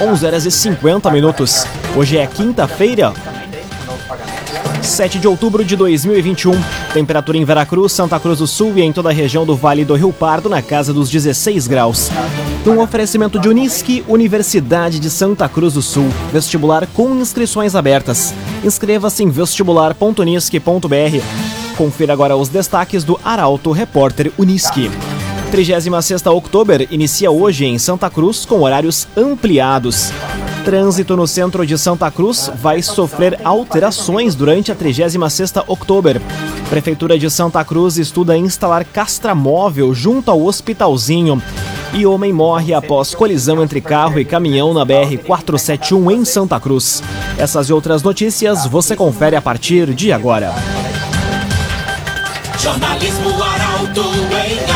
11 horas e 50 minutos. Hoje é quinta-feira, 7 de outubro de 2021. Temperatura em Veracruz, Santa Cruz do Sul e em toda a região do Vale do Rio Pardo na casa dos 16 graus. Um oferecimento de Unisque, Universidade de Santa Cruz do Sul. Vestibular com inscrições abertas. Inscreva-se em vestibular.unisque.br. Confira agora os destaques do Arauto Repórter Unisque. 36ª Outubro inicia hoje em Santa Cruz com horários ampliados. Trânsito no centro de Santa Cruz vai sofrer alterações durante a 36ª Outubro. Prefeitura de Santa Cruz estuda instalar castramóvel junto ao Hospitalzinho. E homem morre após colisão entre carro e caminhão na BR-471 em Santa Cruz. Essas e outras notícias você confere a partir de agora. Jornalismo Arauto em.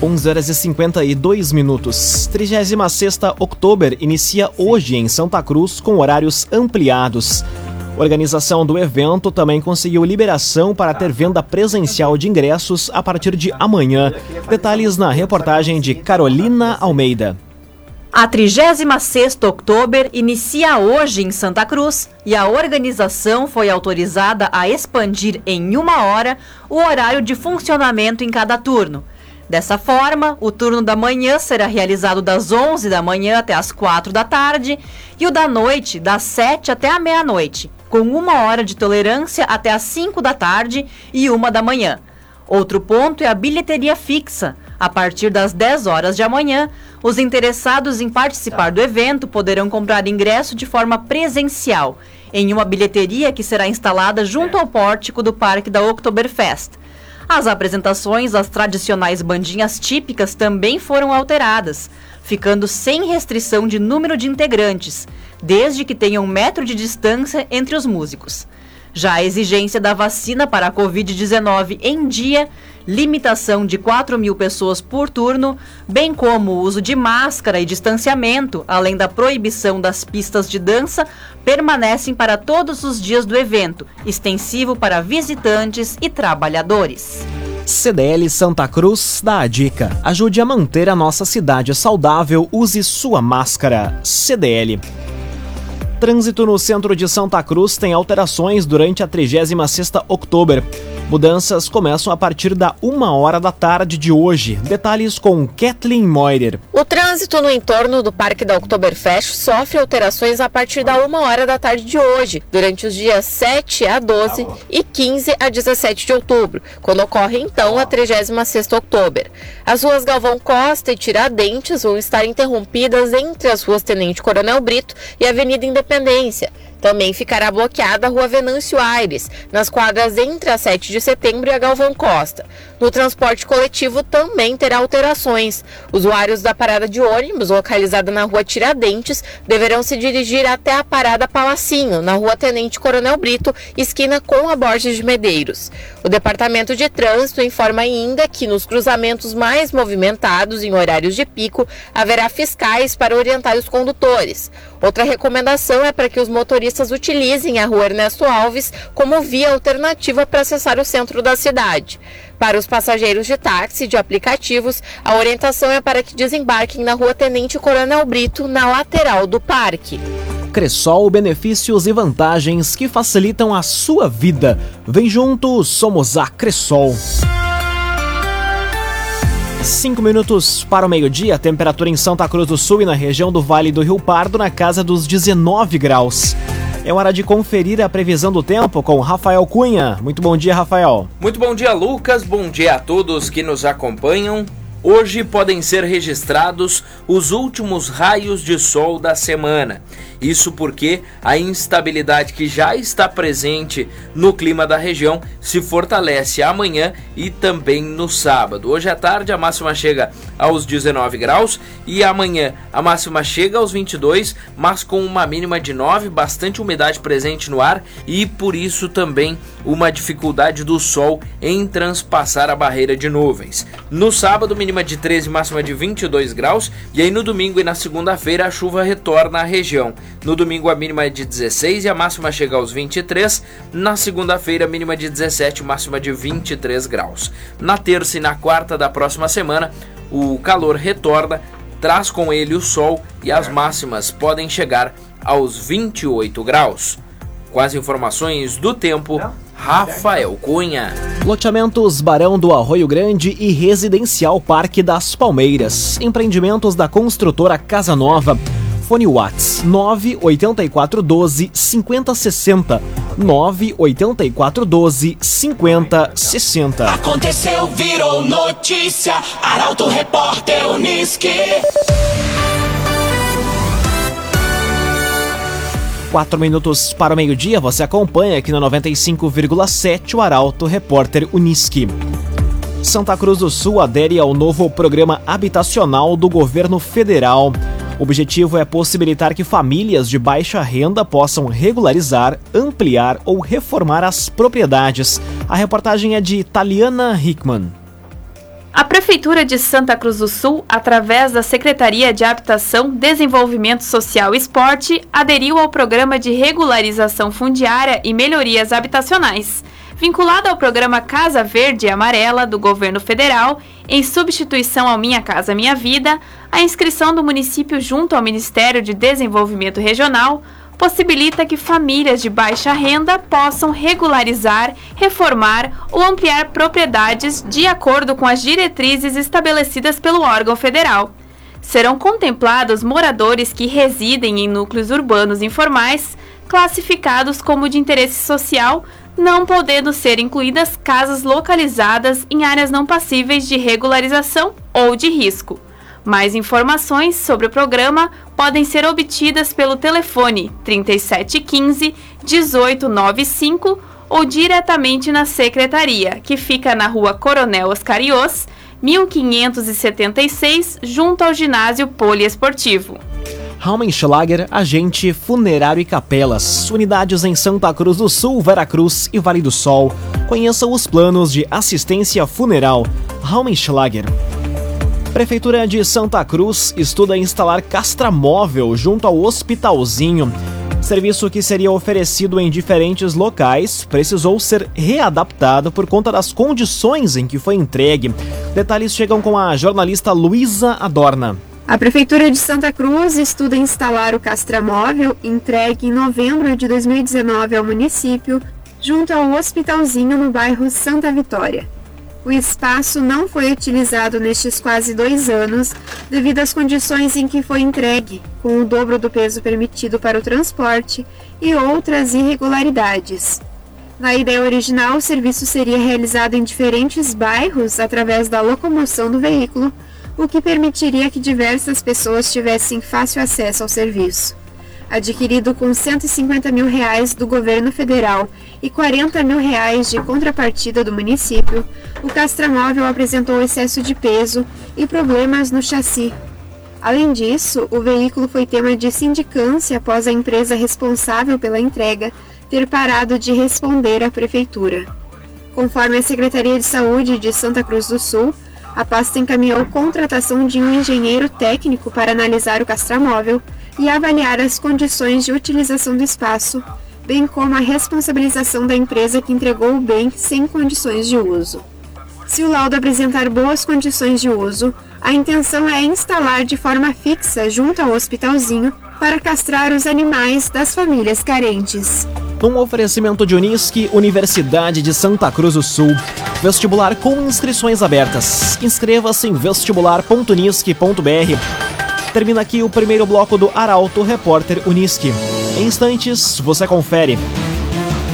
11 horas e 52 minutos. 36 Outubro inicia hoje em Santa Cruz com horários ampliados. A organização do evento também conseguiu liberação para ter venda presencial de ingressos a partir de amanhã. Detalhes na reportagem de Carolina Almeida. A 36 Outubro inicia hoje em Santa Cruz e a organização foi autorizada a expandir em uma hora o horário de funcionamento em cada turno. Dessa forma, o turno da manhã será realizado das 11 da manhã até as 4 da tarde e o da noite das 7 até a meia-noite, com uma hora de tolerância até as 5 da tarde e uma da manhã. Outro ponto é a bilheteria fixa. A partir das 10 horas de amanhã, os interessados em participar do evento poderão comprar ingresso de forma presencial, em uma bilheteria que será instalada junto ao pórtico do Parque da Oktoberfest. As apresentações das tradicionais bandinhas típicas também foram alteradas, ficando sem restrição de número de integrantes, desde que tenham um metro de distância entre os músicos. Já a exigência da vacina para a Covid-19 em dia limitação de 4 mil pessoas por turno, bem como o uso de máscara e distanciamento, além da proibição das pistas de dança, permanecem para todos os dias do evento, extensivo para visitantes e trabalhadores. CDL Santa Cruz dá a dica: ajude a manter a nossa cidade saudável, use sua máscara. CDL. Trânsito no centro de Santa Cruz tem alterações durante a 36ª Outubro. Mudanças começam a partir da uma hora da tarde de hoje. Detalhes com Kathleen Moirer. O trânsito no entorno do Parque da Oktoberfest sofre alterações a partir da uma hora da tarde de hoje, durante os dias 7 a 12 e 15 a 17 de outubro, quando ocorre então a 36ª Outubro. As ruas Galvão Costa e Tiradentes vão estar interrompidas entre as ruas Tenente Coronel Brito e Avenida Independência. Também ficará bloqueada a Rua Venâncio Aires, nas quadras entre a 7 de setembro e a Galvão Costa. No transporte coletivo também terá alterações. Usuários da parada de ônibus, localizada na Rua Tiradentes, deverão se dirigir até a parada Palacinho, na Rua Tenente Coronel Brito, esquina com a Borges de Medeiros. O Departamento de Trânsito informa ainda que nos cruzamentos mais movimentados em horários de pico haverá fiscais para orientar os condutores. Outra recomendação é para que os motoristas utilizem a Rua Ernesto Alves como via alternativa para acessar o centro da cidade. Para os passageiros de táxi e de aplicativos, a orientação é para que desembarquem na Rua Tenente Coronel Brito, na lateral do parque. Cressol, benefícios e vantagens que facilitam a sua vida. Vem junto, somos a Cressol. Cinco minutos para o meio-dia, temperatura em Santa Cruz do Sul e na região do Vale do Rio Pardo na casa dos 19 graus. É hora de conferir a previsão do tempo com Rafael Cunha. Muito bom dia, Rafael. Muito bom dia, Lucas. Bom dia a todos que nos acompanham. Hoje podem ser registrados os últimos raios de sol da semana. Isso porque a instabilidade que já está presente no clima da região se fortalece amanhã e também no sábado. Hoje à tarde a máxima chega aos 19 graus e amanhã a máxima chega aos 22, mas com uma mínima de 9, bastante umidade presente no ar e por isso também uma dificuldade do sol em transpassar a barreira de nuvens. No sábado, mínima de 13, máxima de 22 graus, e aí no domingo e na segunda-feira a chuva retorna à região. No domingo a mínima é de 16 e a máxima chega aos 23. Na segunda-feira, mínima de 17, máxima de 23 graus. Na terça e na quarta da próxima semana, o calor retorna, traz com ele o sol e as máximas podem chegar aos 28 graus. Com as informações do tempo, Rafael Cunha. Loteamentos Barão do Arroio Grande e Residencial Parque das Palmeiras. Empreendimentos da construtora Casa Nova. Fone Whats 98412 5060. 98412 5060. Aconteceu, virou notícia. Arauto Repórter Uniski. Quatro minutos para o meio-dia, você acompanha aqui na 95,7 o Arauto Repórter Uniski. Santa Cruz do Sul adere ao novo programa habitacional do governo federal. O objetivo é possibilitar que famílias de baixa renda possam regularizar, ampliar ou reformar as propriedades. A reportagem é de Taliana Hickman. A Prefeitura de Santa Cruz do Sul, através da Secretaria de Habitação, Desenvolvimento Social e Esporte, aderiu ao programa de regularização fundiária e melhorias habitacionais, vinculado ao programa Casa Verde e Amarela do governo federal, em substituição ao Minha Casa Minha Vida, a inscrição do município junto ao Ministério de Desenvolvimento Regional possibilita que famílias de baixa renda possam regularizar, reformar ou ampliar propriedades de acordo com as diretrizes estabelecidas pelo órgão federal. Serão contemplados moradores que residem em núcleos urbanos informais, classificados como de interesse social, não podendo ser incluídas casas localizadas em áreas não passíveis de regularização ou de risco. Mais informações sobre o programa podem ser obtidas pelo telefone 3715 1895 ou diretamente na secretaria, que fica na Rua Coronel Oscarios, 1576, junto ao ginásio poliesportivo. Raumenschlager, agente funerário e capelas, unidades em Santa Cruz do Sul, Veracruz e Vale do Sol. Conheça os planos de assistência funeral. Raumenschlager. Prefeitura de Santa Cruz estuda instalar castramóvel junto ao Hospitalzinho. Serviço que seria oferecido em diferentes locais precisou ser readaptado por conta das condições em que foi entregue. Detalhes chegam com a jornalista Luísa Adorna. A Prefeitura de Santa Cruz estuda instalar o castramóvel entregue em novembro de 2019 ao município, junto ao Hospitalzinho no bairro Santa Vitória. O espaço não foi utilizado nestes quase dois anos devido às condições em que foi entregue, com o dobro do peso permitido para o transporte e outras irregularidades. Na ideia original, o serviço seria realizado em diferentes bairros através da locomoção do veículo, o que permitiria que diversas pessoas tivessem fácil acesso ao serviço adquirido com 150 mil reais do governo federal e 40 mil reais de contrapartida do município, o castramóvel apresentou excesso de peso e problemas no chassi. Além disso, o veículo foi tema de sindicância após a empresa responsável pela entrega ter parado de responder à prefeitura. Conforme a Secretaria de Saúde de Santa Cruz do Sul, a pasta encaminhou contratação de um engenheiro técnico para analisar o castramóvel e avaliar as condições de utilização do espaço, bem como a responsabilização da empresa que entregou o bem sem condições de uso. Se o laudo apresentar boas condições de uso, a intenção é instalar de forma fixa junto ao hospitalzinho para castrar os animais das famílias carentes. Um oferecimento de Unisque, Universidade de Santa Cruz do Sul. Vestibular com inscrições abertas. Inscreva-se em vestibular.unisque.br termina aqui o primeiro bloco do Arauto Repórter Uniski. Em instantes, você confere.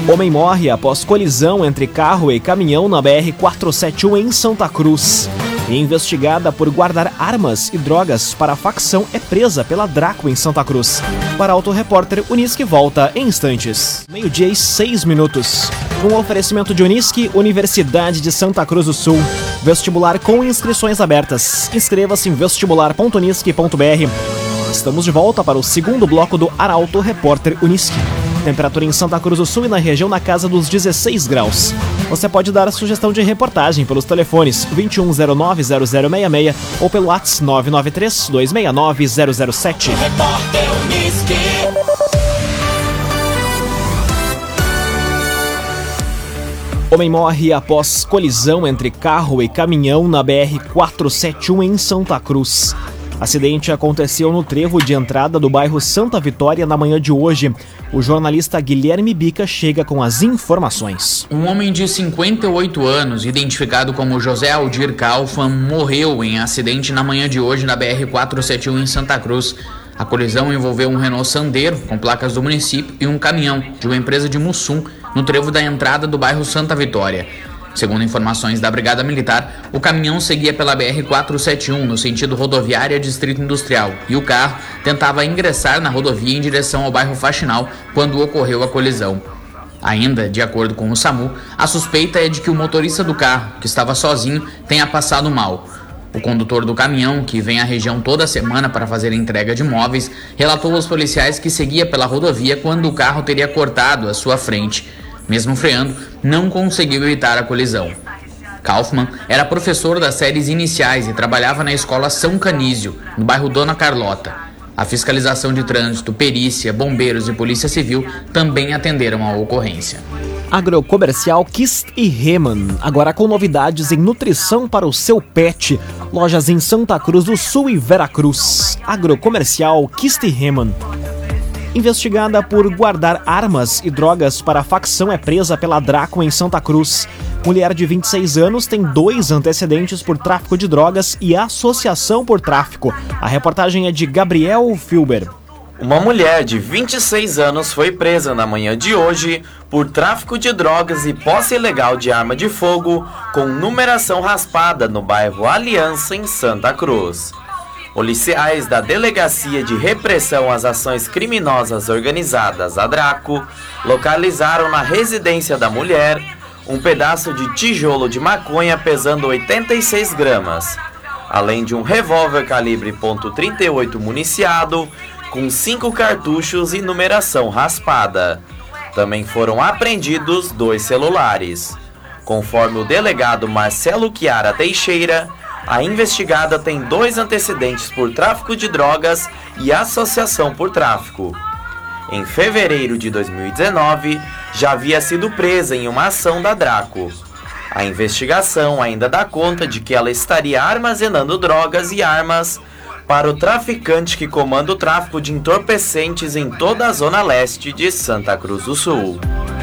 Homem morre após colisão entre carro e caminhão na BR-471 em Santa Cruz. Investigada por guardar armas e drogas para a facção é presa pela Draco em Santa Cruz. Para Auto Repórter, Unisque volta em instantes. Meio-dia e seis minutos. Um oferecimento de Unisque, Universidade de Santa Cruz do Sul. Vestibular com inscrições abertas. Inscreva-se em vestibular.unisque.br. Estamos de volta para o segundo bloco do Arauto Repórter Unisque. Temperatura em Santa Cruz do Sul e na região na casa dos 16 graus. Você pode dar a sugestão de reportagem pelos telefones 2109-0066 ou pelo WhatsApp 993-269-007. Repórter Unisque. Homem morre após colisão entre carro e caminhão na BR-471 em Santa Cruz. Acidente aconteceu no trevo de entrada do bairro Santa Vitória na manhã de hoje. O jornalista Guilherme Bica chega com as informações. Um homem de 58 anos, identificado como José Aldir Kaufman, morreu em acidente na manhã de hoje na BR-471 em Santa Cruz. A colisão envolveu um Renault Sandero, com placas do município, e um caminhão de uma empresa de Mussum, no trevo da entrada do bairro Santa Vitória. Segundo informações da Brigada Militar, o caminhão seguia pela BR-471 no sentido rodoviária Distrito Industrial e o carro tentava ingressar na rodovia em direção ao bairro Faxinal quando ocorreu a colisão. Ainda, de acordo com o SAMU, a suspeita é de que o motorista do carro, que estava sozinho, tenha passado mal. O condutor do caminhão, que vem à região toda semana para fazer entrega de móveis, relatou aos policiais que seguia pela rodovia quando o carro teria cortado a sua frente. Mesmo freando, não conseguiu evitar a colisão. Kaufmann era professor das séries iniciais e trabalhava na escola São Canísio, no bairro Dona Carlota. A fiscalização de trânsito, perícia, bombeiros e polícia civil também atenderam a ocorrência. Agrocomercial Kist e Reman, agora com novidades em nutrição para o seu pet. Lojas em Santa Cruz do Sul e Veracruz. Agrocomercial Kist e Reman. Investigada por guardar armas e drogas para a facção é presa pela Draco em Santa Cruz. Mulher de 26 anos tem dois antecedentes por tráfico de drogas e associação por tráfico. A reportagem é de Gabriel Filber. Uma mulher de 26 anos foi presa na manhã de hoje por tráfico de drogas e posse ilegal de arma de fogo com numeração raspada no bairro Aliança, em Santa Cruz. Policiais da Delegacia de Repressão às Ações Criminosas Organizadas, a Draco, localizaram na residência da mulher um pedaço de tijolo de maconha pesando 86 gramas, além de um revólver calibre .38 municiado com cinco cartuchos e numeração raspada. Também foram apreendidos dois celulares. Conforme o delegado Marcelo Chiara Teixeira, a investigada tem dois antecedentes por tráfico de drogas e associação por tráfico. Em fevereiro de 2019, já havia sido presa em uma ação da Draco. A investigação ainda dá conta de que ela estaria armazenando drogas e armas para o traficante que comanda o tráfico de entorpecentes em toda a zona leste de Santa Cruz do Sul.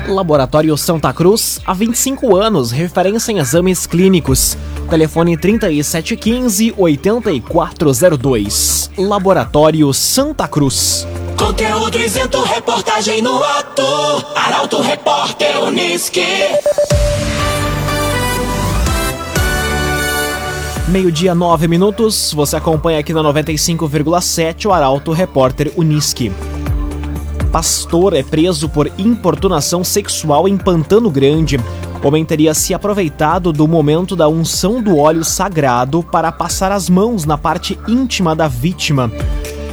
Laboratório Santa Cruz, há 25 anos, referência em exames clínicos. Telefone 3715-8402. Laboratório Santa Cruz. Conteúdo isento, reportagem no ato. Arauto Repórter Unisque. Meio-dia, 9 minutos. Você acompanha aqui na 95,7 o Arauto Repórter Unisque. Pastor é preso por importunação sexual em Pantano Grande. Homem teria se aproveitado do momento da unção do óleo sagrado para passar as mãos na parte íntima da vítima.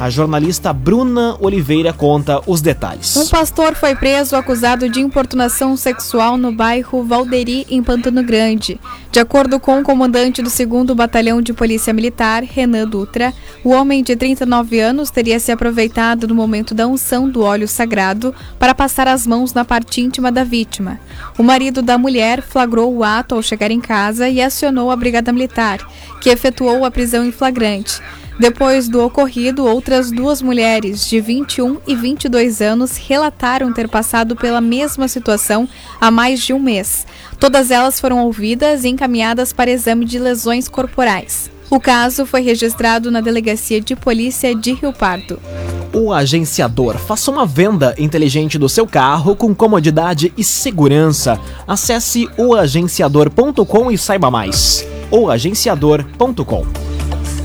A jornalista Bruna Oliveira conta os detalhes. Um pastor foi preso acusado de importunação sexual no bairro Valderi, em Pantano Grande. De acordo com o comandante do 2 Batalhão de Polícia Militar, Renan Dutra, o homem de 39 anos teria se aproveitado do momento da unção do óleo sagrado para passar as mãos na parte íntima da vítima. O marido da mulher flagrou o ato ao chegar em casa e acionou a Brigada Militar, que efetuou a prisão em flagrante. Depois do ocorrido, outras duas mulheres de 21 e 22 anos relataram ter passado pela mesma situação há mais de um mês. Todas elas foram ouvidas e encaminhadas para exame de lesões corporais. O caso foi registrado na Delegacia de Polícia de Rio Pardo. O agenciador. Faça uma venda inteligente do seu carro com comodidade e segurança. Acesse oagenciador.com e saiba mais. ou agenciador.com.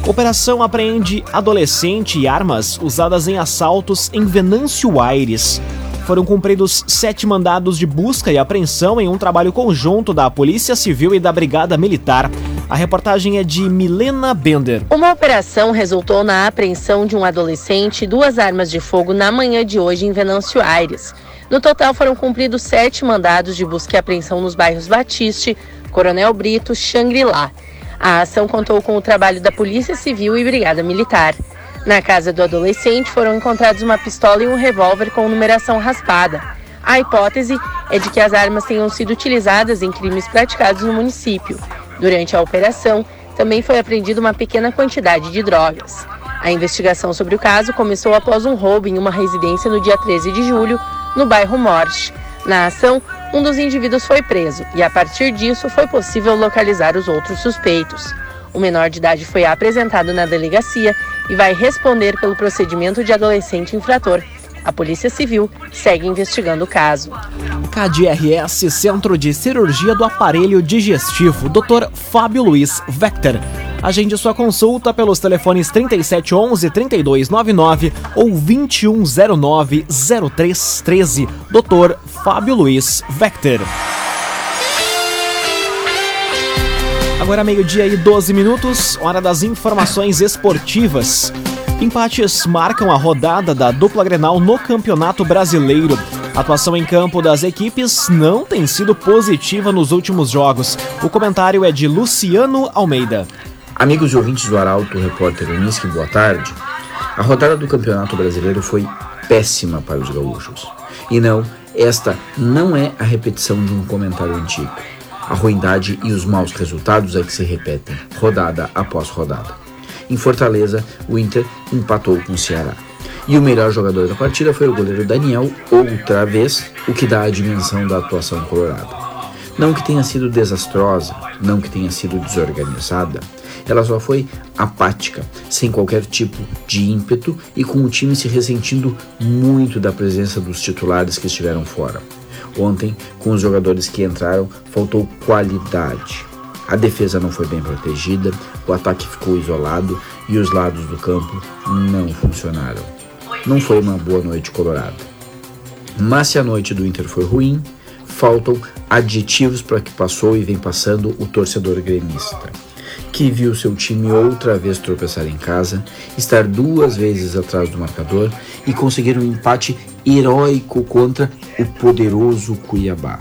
Operação apreende adolescente e armas usadas em assaltos em Venâncio Aires. Foram cumpridos sete mandados de busca e apreensão em um trabalho conjunto da Polícia Civil e da Brigada Militar. A reportagem é de Milena Bender. Uma operação resultou na apreensão de um adolescente e duas armas de fogo na manhã de hoje em Venâncio Aires. No total foram cumpridos sete mandados de busca e apreensão nos bairros Batiste, Coronel Brito, Xangri-Lá. A ação contou com o trabalho da Polícia Civil e Brigada Militar. Na casa do adolescente foram encontrados uma pistola e um revólver com numeração raspada. A hipótese é de que as armas tenham sido utilizadas em crimes praticados no município. Durante a operação, também foi apreendida uma pequena quantidade de drogas. A investigação sobre o caso começou após um roubo em uma residência no dia 13 de julho, no bairro Morte. Na ação, um dos indivíduos foi preso e, a partir disso, foi possível localizar os outros suspeitos. O menor de idade foi apresentado na delegacia e vai responder pelo procedimento de adolescente infrator. A Polícia Civil segue investigando o caso. KDRS Centro de Cirurgia do Aparelho Digestivo, Dr. Fábio Luiz Vector. Agende sua consulta pelos telefones 3711 3299 ou 2109 0313. Dr. Fábio Luiz Vector. Agora meio-dia e 12 minutos, hora das informações esportivas. Empates marcam a rodada da dupla Grenal no Campeonato Brasileiro. A atuação em campo das equipes não tem sido positiva nos últimos jogos. O comentário é de Luciano Almeida. Amigos e ouvintes do Arauto, repórter Unisque, boa tarde. A rodada do Campeonato Brasileiro foi péssima para os gaúchos. E não, esta não é a repetição de um comentário antigo. A ruindade e os maus resultados é que se repetem, rodada após rodada. Em Fortaleza, o Inter empatou com o Ceará. E o melhor jogador da partida foi o goleiro Daniel, outra vez, o que dá a dimensão da atuação colorada. Não que tenha sido desastrosa, não que tenha sido desorganizada, ela só foi apática, sem qualquer tipo de ímpeto e com o time se ressentindo muito da presença dos titulares que estiveram fora. Ontem, com os jogadores que entraram, faltou qualidade. A defesa não foi bem protegida, o ataque ficou isolado e os lados do campo não funcionaram. Não foi uma boa noite colorada. Mas se a noite do Inter foi ruim, faltam aditivos para que passou e vem passando o torcedor gremista, que viu seu time outra vez tropeçar em casa, estar duas vezes atrás do marcador e conseguir um empate heróico contra o poderoso Cuiabá,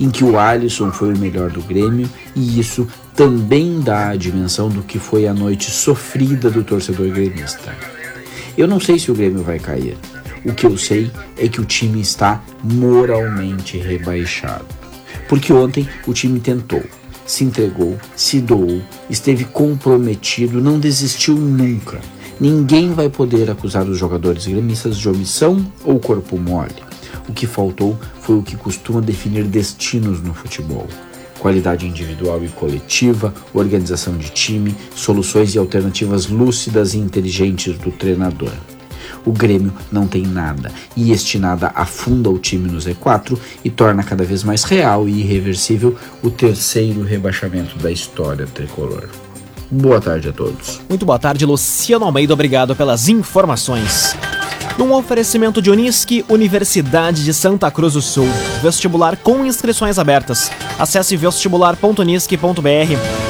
em que o Alisson foi o melhor do Grêmio e isso também dá a dimensão do que foi a noite sofrida do torcedor gremista. Eu não sei se o Grêmio vai cair. O que eu sei é que o time está moralmente rebaixado. Porque ontem o time tentou, se entregou, se doou, esteve comprometido, não desistiu nunca. Ninguém vai poder acusar os jogadores gremistas de omissão ou corpo mole. O que faltou foi o que costuma definir destinos no futebol: qualidade individual e coletiva, organização de time, soluções e alternativas lúcidas e inteligentes do treinador. O Grêmio não tem nada, e este nada afunda o time no Z4 e torna cada vez mais real e irreversível o terceiro rebaixamento da história tricolor. Boa tarde a todos. Muito boa tarde, Luciano Almeida. Obrigado pelas informações. Num oferecimento de Unisque, Universidade de Santa Cruz do Sul. Vestibular com inscrições abertas. Acesse vestibular.unisque.br.